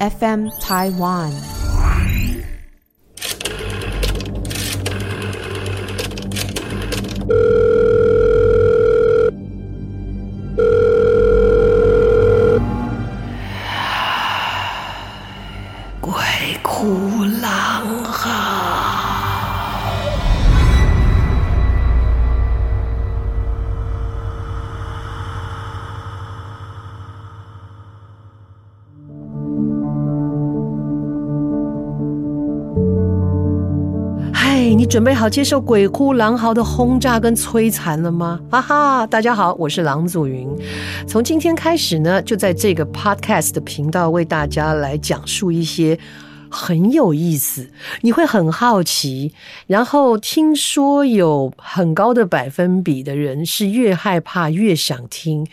FM Taiwan。准备好接受鬼哭狼嚎的轰炸跟摧残了吗？哈哈，大家好，我是郎祖筠。从今天开始呢，就在这个 podcast 的频道为大家来讲述一些很有意思，你会很好奇。然后听说有很高的百分比的人是越害怕越想听，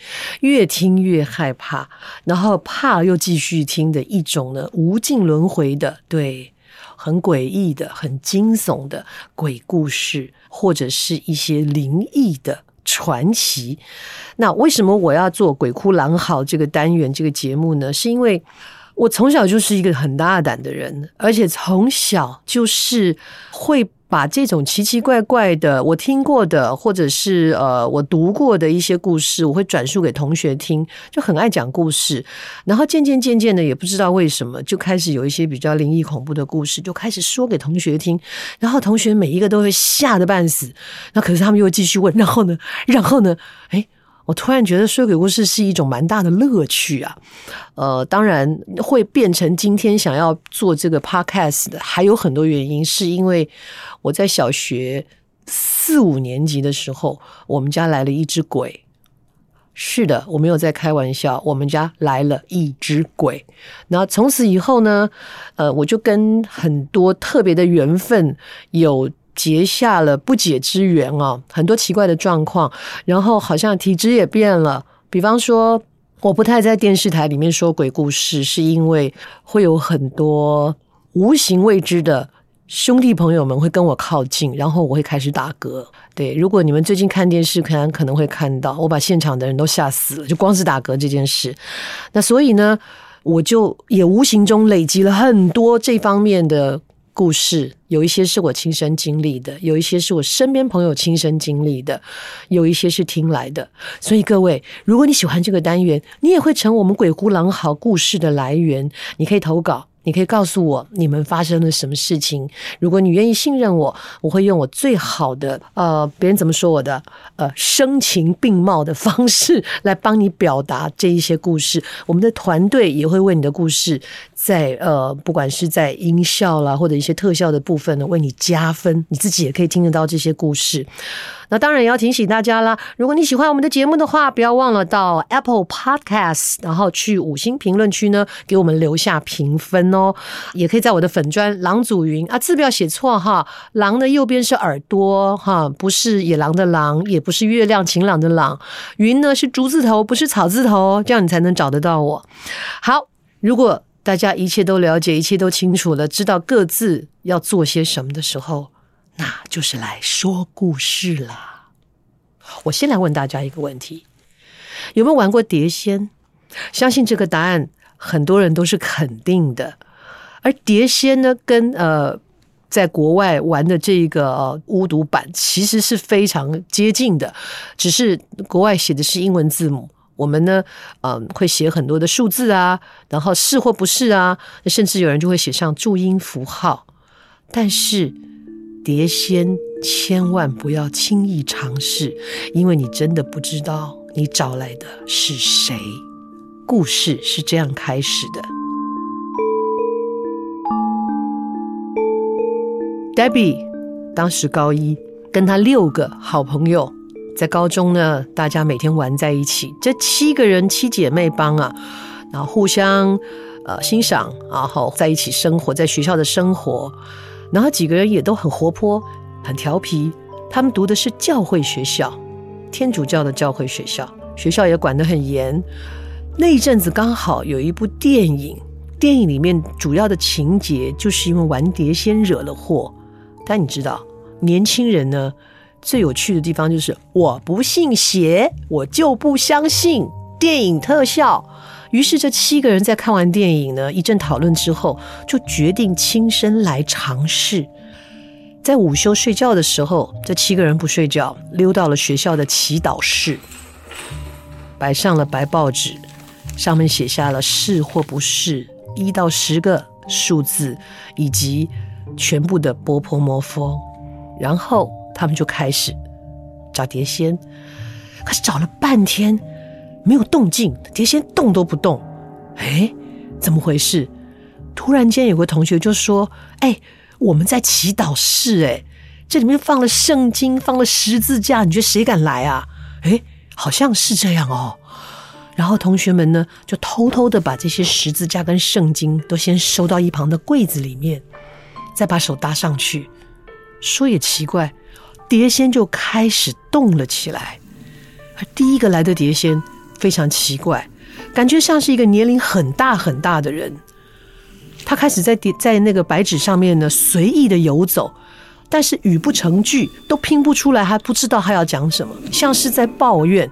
越听越害怕，然后怕又继续听的一种呢，无尽轮回的，对。很诡异的、很惊悚的鬼故事，或者是一些灵异的传奇。那为什么我要做“鬼哭狼嚎”这个单元、这个节目呢？是因为我从小就是一个很大胆的人，而且从小就是会。把这种奇奇怪怪的我听过的，或者是呃我读过的一些故事，我会转述给同学听，就很爱讲故事。然后渐渐渐渐的，也不知道为什么，就开始有一些比较灵异恐怖的故事，就开始说给同学听。然后同学每一个都会吓得半死。那可是他们又继续问，然后呢？然后呢？诶 我突然觉得说鬼故事是一种蛮大的乐趣啊，呃，当然会变成今天想要做这个 podcast 的，还有很多原因，是因为我在小学四五年级的时候，我们家来了一只鬼。是的，我没有在开玩笑，我们家来了一只鬼。然后从此以后呢，呃，我就跟很多特别的缘分有。结下了不解之缘哦，很多奇怪的状况，然后好像体质也变了。比方说，我不太在电视台里面说鬼故事，是因为会有很多无形未知的兄弟朋友们会跟我靠近，然后我会开始打嗝。对，如果你们最近看电视，可能可能会看到，我把现场的人都吓死了，就光是打嗝这件事。那所以呢，我就也无形中累积了很多这方面的。故事有一些是我亲身经历的，有一些是我身边朋友亲身经历的，有一些是听来的。所以各位，如果你喜欢这个单元，你也会成我们鬼哭狼嚎故事的来源，你可以投稿。你可以告诉我你们发生了什么事情。如果你愿意信任我，我会用我最好的呃，别人怎么说我的呃声情并茂的方式来帮你表达这一些故事。我们的团队也会为你的故事在呃，不管是在音效啦或者一些特效的部分呢，为你加分。你自己也可以听得到这些故事。那当然也要提醒大家啦，如果你喜欢我们的节目的话，不要忘了到 Apple Podcast，然后去五星评论区呢给我们留下评分哦。也可以在我的粉专狼祖云啊，字不要写错哈，狼的右边是耳朵哈，不是野狼的狼，也不是月亮晴朗的朗，云呢是竹字头，不是草字头，这样你才能找得到我。好，如果大家一切都了解，一切都清楚了，知道各自要做些什么的时候。那就是来说故事啦。我先来问大家一个问题：有没有玩过碟仙？相信这个答案很多人都是肯定的。而碟仙呢，跟呃，在国外玩的这个、呃、巫毒版其实是非常接近的，只是国外写的是英文字母，我们呢，嗯、呃，会写很多的数字啊，然后是或不是啊，甚至有人就会写上注音符号，但是。碟仙千万不要轻易尝试，因为你真的不知道你找来的是谁。故事是这样开始的：Debbie 当时高一，跟她六个好朋友在高中呢，大家每天玩在一起。这七个人七姐妹帮啊，然后互相呃欣赏，然后在一起生活，在学校的生活。然后几个人也都很活泼，很调皮。他们读的是教会学校，天主教的教会学校，学校也管得很严。那一阵子刚好有一部电影，电影里面主要的情节就是因为玩碟仙惹了祸。但你知道，年轻人呢，最有趣的地方就是我不信邪，我就不相信电影特效。于是这七个人在看完电影呢，一阵讨论之后，就决定亲身来尝试。在午休睡觉的时候，这七个人不睡觉，溜到了学校的祈祷室，摆上了白报纸，上面写下了是或不是一到十个数字，以及全部的波泼摩佛，然后他们就开始找碟仙，可是找了半天没有动静，碟仙动都不动。哎，怎么回事？突然间有个同学就说：“哎。”我们在祈祷室，哎，这里面放了圣经，放了十字架，你觉得谁敢来啊？哎，好像是这样哦。然后同学们呢，就偷偷的把这些十字架跟圣经都先收到一旁的柜子里面，再把手搭上去。说也奇怪，碟仙就开始动了起来。而第一个来的碟仙非常奇怪，感觉像是一个年龄很大很大的人。他开始在在那个白纸上面呢随意的游走，但是语不成句，都拼不出来，还不知道他要讲什么，像是在抱怨，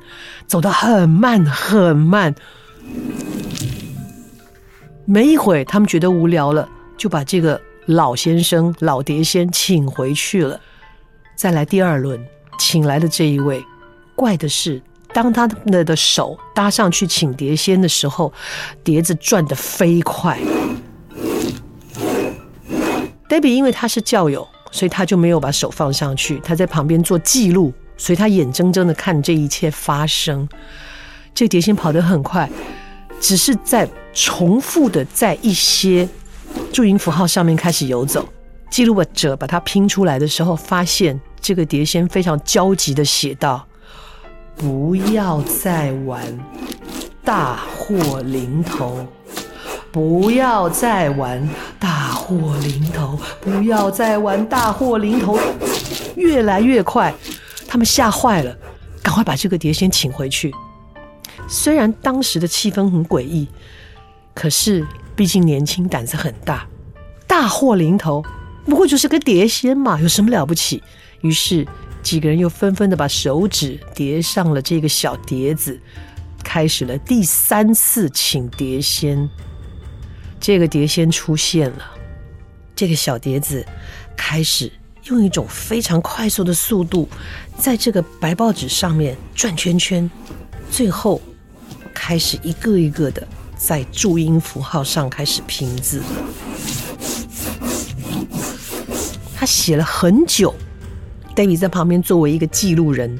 走得很慢很慢。没一会，他们觉得无聊了，就把这个老先生老碟仙请回去了。再来第二轮，请来的这一位，怪的是，当他的的手搭上去请碟仙的时候，碟子转得飞快。Debbie 因为他是教友，所以他就没有把手放上去，他在旁边做记录，所以他眼睁睁的看这一切发生。这碟仙跑得很快，只是在重复的在一些注音符号上面开始游走。记录者把它拼出来的时候，发现这个碟仙非常焦急的写道：“不要再玩大祸临头。”不要再玩大祸临头！不要再玩大祸临头！越来越快，他们吓坏了，赶快把这个碟仙请回去。虽然当时的气氛很诡异，可是毕竟年轻，胆子很大。大祸临头，不过就是个碟仙嘛，有什么了不起？于是几个人又纷纷的把手指叠上了这个小碟子，开始了第三次请碟仙。这个碟仙出现了，这个小碟子开始用一种非常快速的速度，在这个白报纸上面转圈圈，最后开始一个一个的在注音符号上开始拼字。他写了很久，David 在旁边作为一个记录人，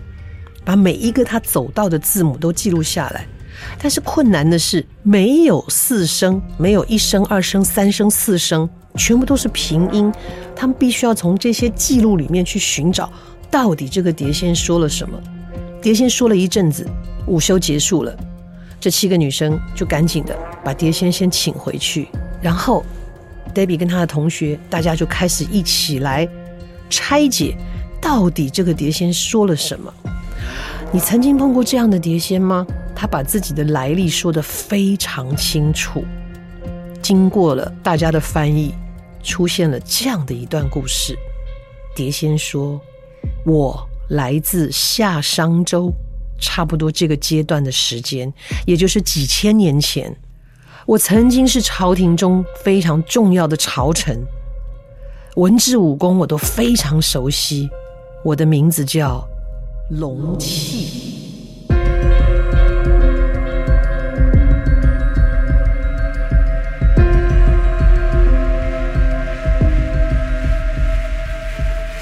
把每一个他走到的字母都记录下来。但是困难的是，没有四声，没有一声、二声、三声、四声，全部都是平音。他们必须要从这些记录里面去寻找，到底这个碟仙说了什么。碟仙说了一阵子，午休结束了，这七个女生就赶紧的把碟仙先请回去，然后 Debbie 跟她的同学，大家就开始一起来拆解，到底这个碟仙说了什么。你曾经碰过这样的碟仙吗？他把自己的来历说得非常清楚，经过了大家的翻译，出现了这样的一段故事。碟仙说：“我来自夏商周，差不多这个阶段的时间，也就是几千年前。我曾经是朝廷中非常重要的朝臣，文治武功我都非常熟悉。我的名字叫。”龙气，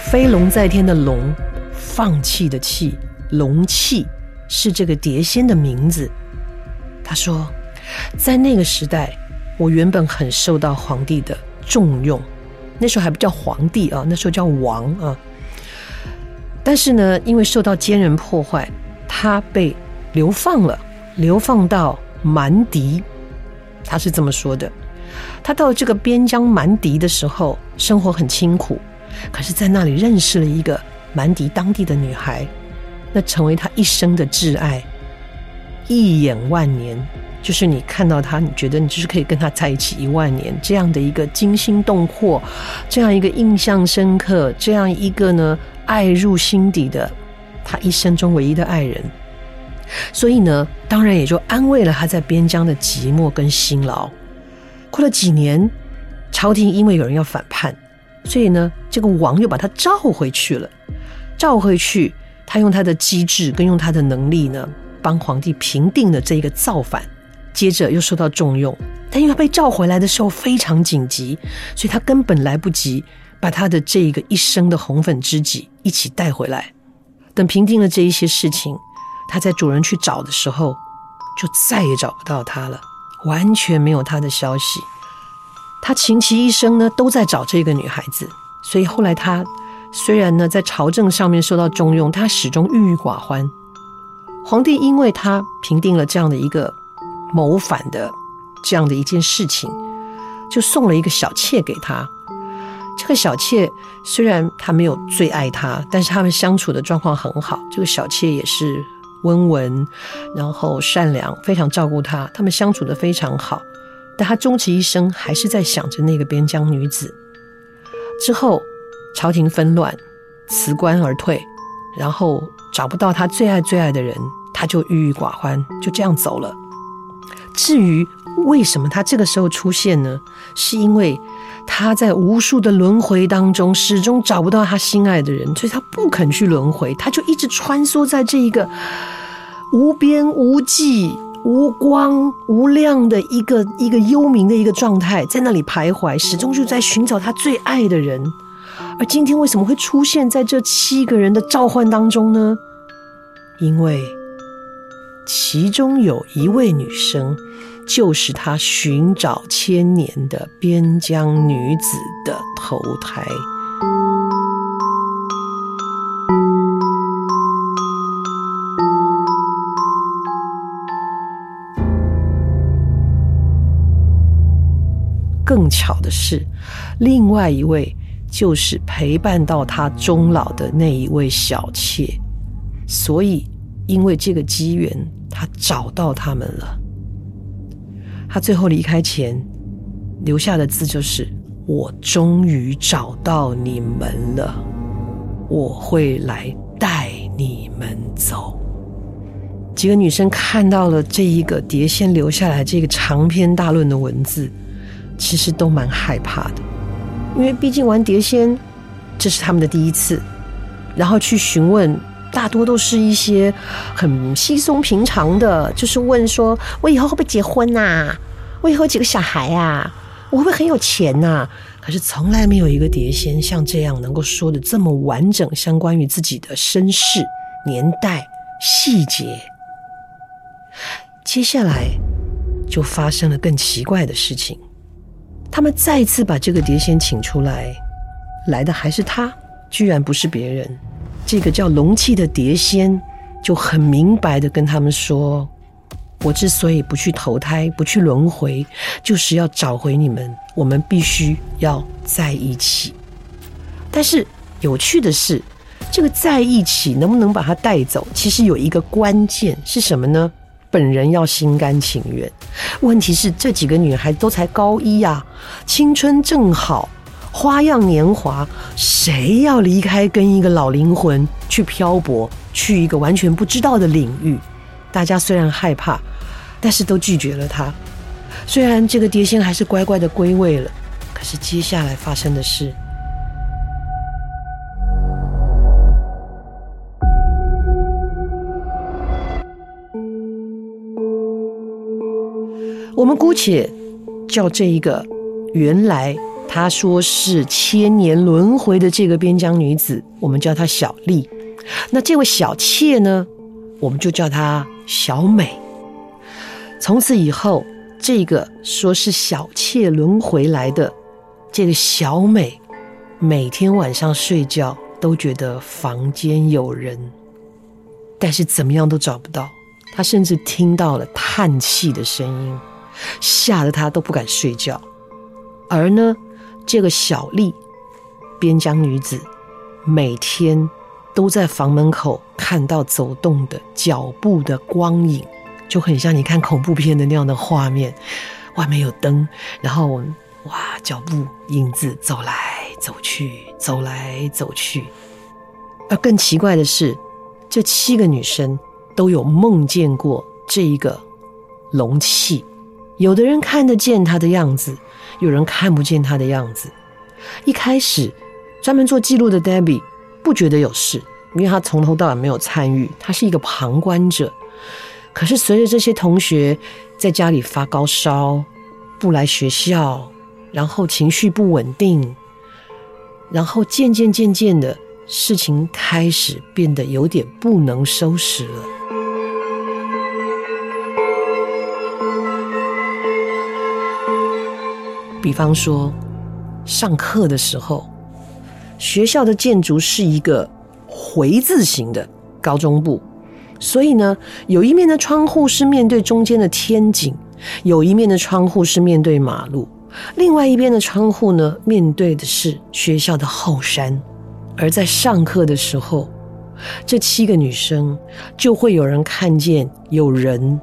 飞龙在天的龙，放弃的弃，龙气是这个碟仙的名字。他说，在那个时代，我原本很受到皇帝的重用，那时候还不叫皇帝啊，那时候叫王啊。但是呢，因为受到奸人破坏，他被流放了，流放到蛮狄。他是这么说的：他到这个边疆蛮狄的时候，生活很清苦，可是在那里认识了一个蛮狄当地的女孩，那成为他一生的挚爱，一眼万年，就是你看到他，你觉得你就是可以跟他在一起一万年，这样的一个惊心动魄，这样一个印象深刻，这样一个呢。爱入心底的，他一生中唯一的爱人，所以呢，当然也就安慰了他在边疆的寂寞跟辛劳。过了几年，朝廷因为有人要反叛，所以呢，这个王又把他召回去了。召回去，他用他的机智跟用他的能力呢，帮皇帝平定了这一个造反。接着又受到重用，但因为他被召回来的时候非常紧急，所以他根本来不及把他的这一个一生的红粉知己一起带回来。等平定了这一些事情，他在主人去找的时候，就再也找不到他了，完全没有他的消息。他穷其一生呢，都在找这个女孩子，所以后来他虽然呢在朝政上面受到重用，他始终郁郁寡欢。皇帝因为他平定了这样的一个谋反的这样的一件事情，就送了一个小妾给他。这个小妾虽然他没有最爱他，但是他们相处的状况很好。这个小妾也是。温文，然后善良，非常照顾他，他们相处的非常好。但他终其一生还是在想着那个边疆女子。之后，朝廷纷乱，辞官而退，然后找不到他最爱最爱的人，他就郁郁寡欢，就这样走了。至于为什么他这个时候出现呢？是因为。他在无数的轮回当中，始终找不到他心爱的人，所以他不肯去轮回，他就一直穿梭在这一个无边无际、无光无亮的一个一个幽冥的一个状态，在那里徘徊，始终就在寻找他最爱的人。而今天为什么会出现在这七个人的召唤当中呢？因为其中有一位女生。就是他寻找千年的边疆女子的投胎。更巧的是，另外一位就是陪伴到他终老的那一位小妾。所以，因为这个机缘，他找到他们了。他最后离开前留下的字就是：“我终于找到你们了，我会来带你们走。”几个女生看到了这一个碟仙留下来这个长篇大论的文字，其实都蛮害怕的，因为毕竟玩碟仙这是他们的第一次，然后去询问。大多都是一些很稀松平常的，就是问说：“我以后会不会结婚呐？我以后几个小孩啊？我会不会很有钱呐？”可是从来没有一个碟仙像这样能够说的这么完整，相关于自己的身世、年代、细节。接下来就发生了更奇怪的事情，他们再次把这个碟仙请出来，来的还是他，居然不是别人。这个叫龙气的碟仙就很明白的跟他们说：“我之所以不去投胎，不去轮回，就是要找回你们。我们必须要在一起。但是有趣的是，这个在一起能不能把它带走，其实有一个关键是什么呢？本人要心甘情愿。问题是这几个女孩都才高一呀，青春正好。”花样年华，谁要离开跟一个老灵魂去漂泊，去一个完全不知道的领域？大家虽然害怕，但是都拒绝了他。虽然这个碟仙还是乖乖的归位了，可是接下来发生的事，我们姑且叫这一个原来。他说是千年轮回的这个边疆女子，我们叫她小丽。那这位小妾呢，我们就叫她小美。从此以后，这个说是小妾轮回来的这个小美，每天晚上睡觉都觉得房间有人，但是怎么样都找不到。她甚至听到了叹气的声音，吓得她都不敢睡觉。而呢，这个小丽，边疆女子，每天都在房门口看到走动的脚步的光影，就很像你看恐怖片的那样的画面。外面有灯，然后哇，脚步影子走来走去，走来走去。而更奇怪的是，这七个女生都有梦见过这一个容器。有的人看得见她的样子，有人看不见她的样子。一开始，专门做记录的 Debbie 不觉得有事，因为他从头到尾没有参与，他是一个旁观者。可是随着这些同学在家里发高烧，不来学校，然后情绪不稳定，然后渐渐渐渐的，事情开始变得有点不能收拾了。比方说，上课的时候，学校的建筑是一个回字形的高中部，所以呢，有一面的窗户是面对中间的天井。有一面的窗户是面对马路，另外一边的窗户呢，面对的是学校的后山。而在上课的时候，这七个女生就会有人看见有人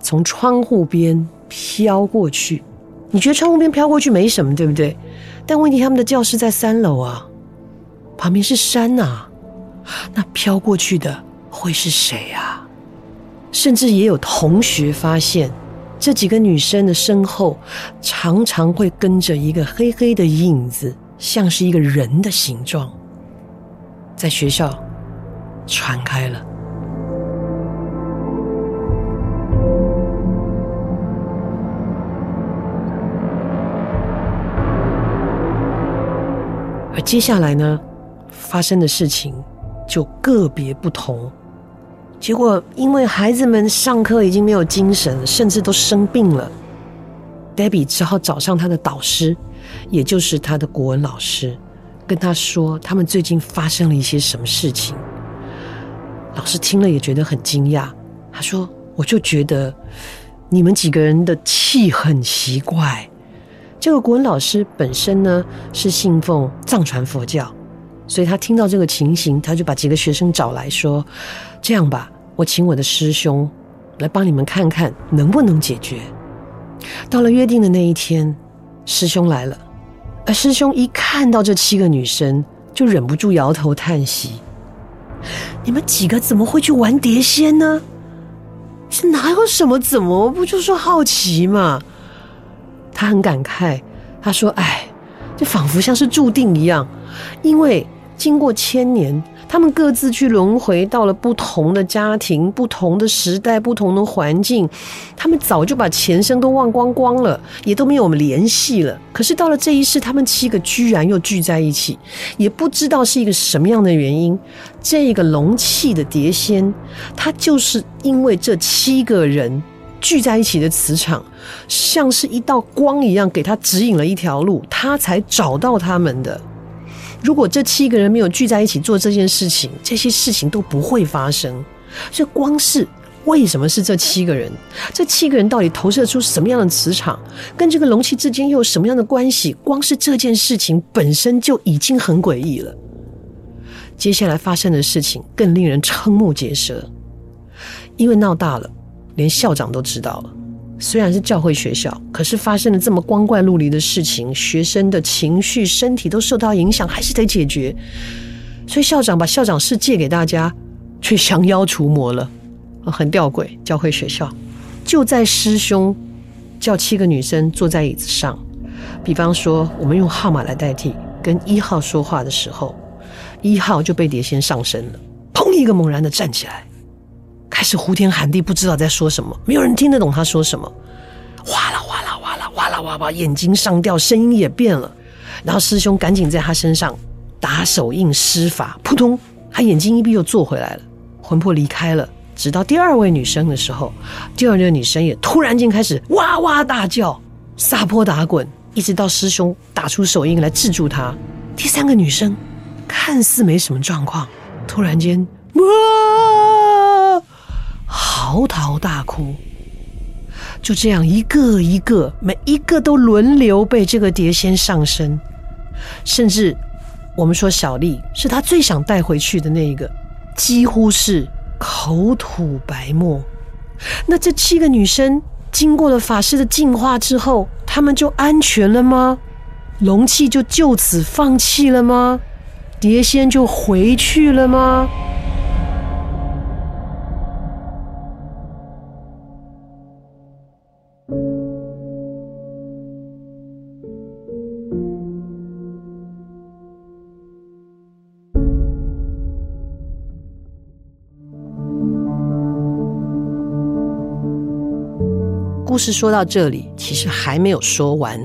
从窗户边飘过去。你觉得窗户边飘过去没什么，对不对？但问题他们的教室在三楼啊，旁边是山啊，那飘过去的会是谁啊？甚至也有同学发现。这几个女生的身后常常会跟着一个黑黑的影子，像是一个人的形状，在学校传开了。而接下来呢，发生的事情就个别不同。结果，因为孩子们上课已经没有精神，甚至都生病了，Debbie 只好找上他的导师，也就是他的国文老师，跟他说他们最近发生了一些什么事情。老师听了也觉得很惊讶，他说：“我就觉得你们几个人的气很奇怪。”这个国文老师本身呢是信奉藏传佛教。所以他听到这个情形，他就把几个学生找来说：“这样吧，我请我的师兄来帮你们看看能不能解决。”到了约定的那一天，师兄来了，而师兄一看到这七个女生，就忍不住摇头叹息：“你们几个怎么会去玩碟仙呢？是哪有什么怎么？不就说好奇嘛？”他很感慨，他说：“哎，这仿佛像是注定一样，因为……”经过千年，他们各自去轮回到了不同的家庭、不同的时代、不同的环境。他们早就把前生都忘光光了，也都没有我们联系了。可是到了这一世，他们七个居然又聚在一起，也不知道是一个什么样的原因。这个龙气的碟仙，他就是因为这七个人聚在一起的磁场，像是一道光一样，给他指引了一条路，他才找到他们的。如果这七个人没有聚在一起做这件事情，这些事情都不会发生。所以，光是为什么是这七个人？这七个人到底投射出什么样的磁场？跟这个容器之间又有什么样的关系？光是这件事情本身就已经很诡异了。接下来发生的事情更令人瞠目结舌，因为闹大了，连校长都知道了。虽然是教会学校，可是发生了这么光怪陆离的事情，学生的情绪、身体都受到影响，还是得解决。所以校长把校长室借给大家，却降妖除魔了，很吊诡。教会学校就在师兄叫七个女生坐在椅子上，比方说我们用号码来代替，跟一号说话的时候，一号就被碟仙上身了，砰一个猛然的站起来。开始呼天喊地，不知道在说什么，没有人听得懂他说什么。哗啦哗啦哗啦哗啦哗啦，眼睛上吊，声音也变了。然后师兄赶紧在他身上打手印施法，扑通，他眼睛一闭又坐回来了，魂魄离开了。直到第二位女生的时候，第二位女生也突然间开始哇哇大叫，撒泼打滚，一直到师兄打出手印来制住她。第三个女生看似没什么状况，突然间哇！嚎啕大哭，就这样一个一个，每一个都轮流被这个碟仙上身，甚至我们说小丽是他最想带回去的那一个，几乎是口吐白沫。那这七个女生经过了法师的净化之后，她们就安全了吗？龙契就就此放弃了吗？碟仙就回去了吗？故事说到这里，其实还没有说完。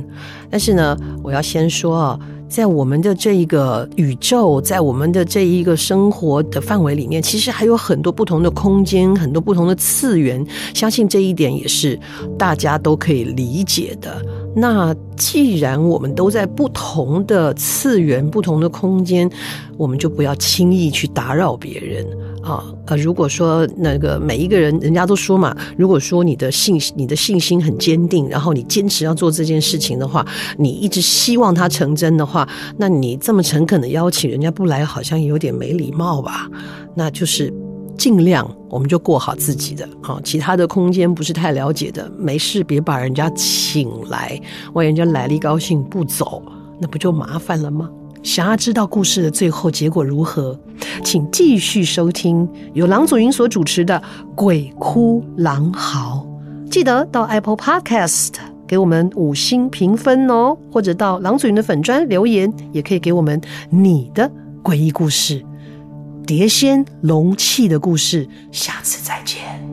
但是呢，我要先说啊。在我们的这一个宇宙，在我们的这一个生活的范围里面，其实还有很多不同的空间，很多不同的次元。相信这一点也是大家都可以理解的。那既然我们都在不同的次元、不同的空间，我们就不要轻易去打扰别人。啊，呃，如果说那个每一个人，人家都说嘛，如果说你的信你的信心很坚定，然后你坚持要做这件事情的话，你一直希望它成真的话，那你这么诚恳的邀请人家不来，好像有点没礼貌吧？那就是尽量我们就过好自己的啊，其他的空间不是太了解的，没事别把人家请来，万一人家来了高兴不走，那不就麻烦了吗？想要知道故事的最后结果如何，请继续收听由郎祖筠所主持的《鬼哭狼嚎》。记得到 Apple Podcast 给我们五星评分哦，或者到郎祖筠的粉专留言，也可以给我们你的诡异故事、碟仙龙气的故事。下次再见。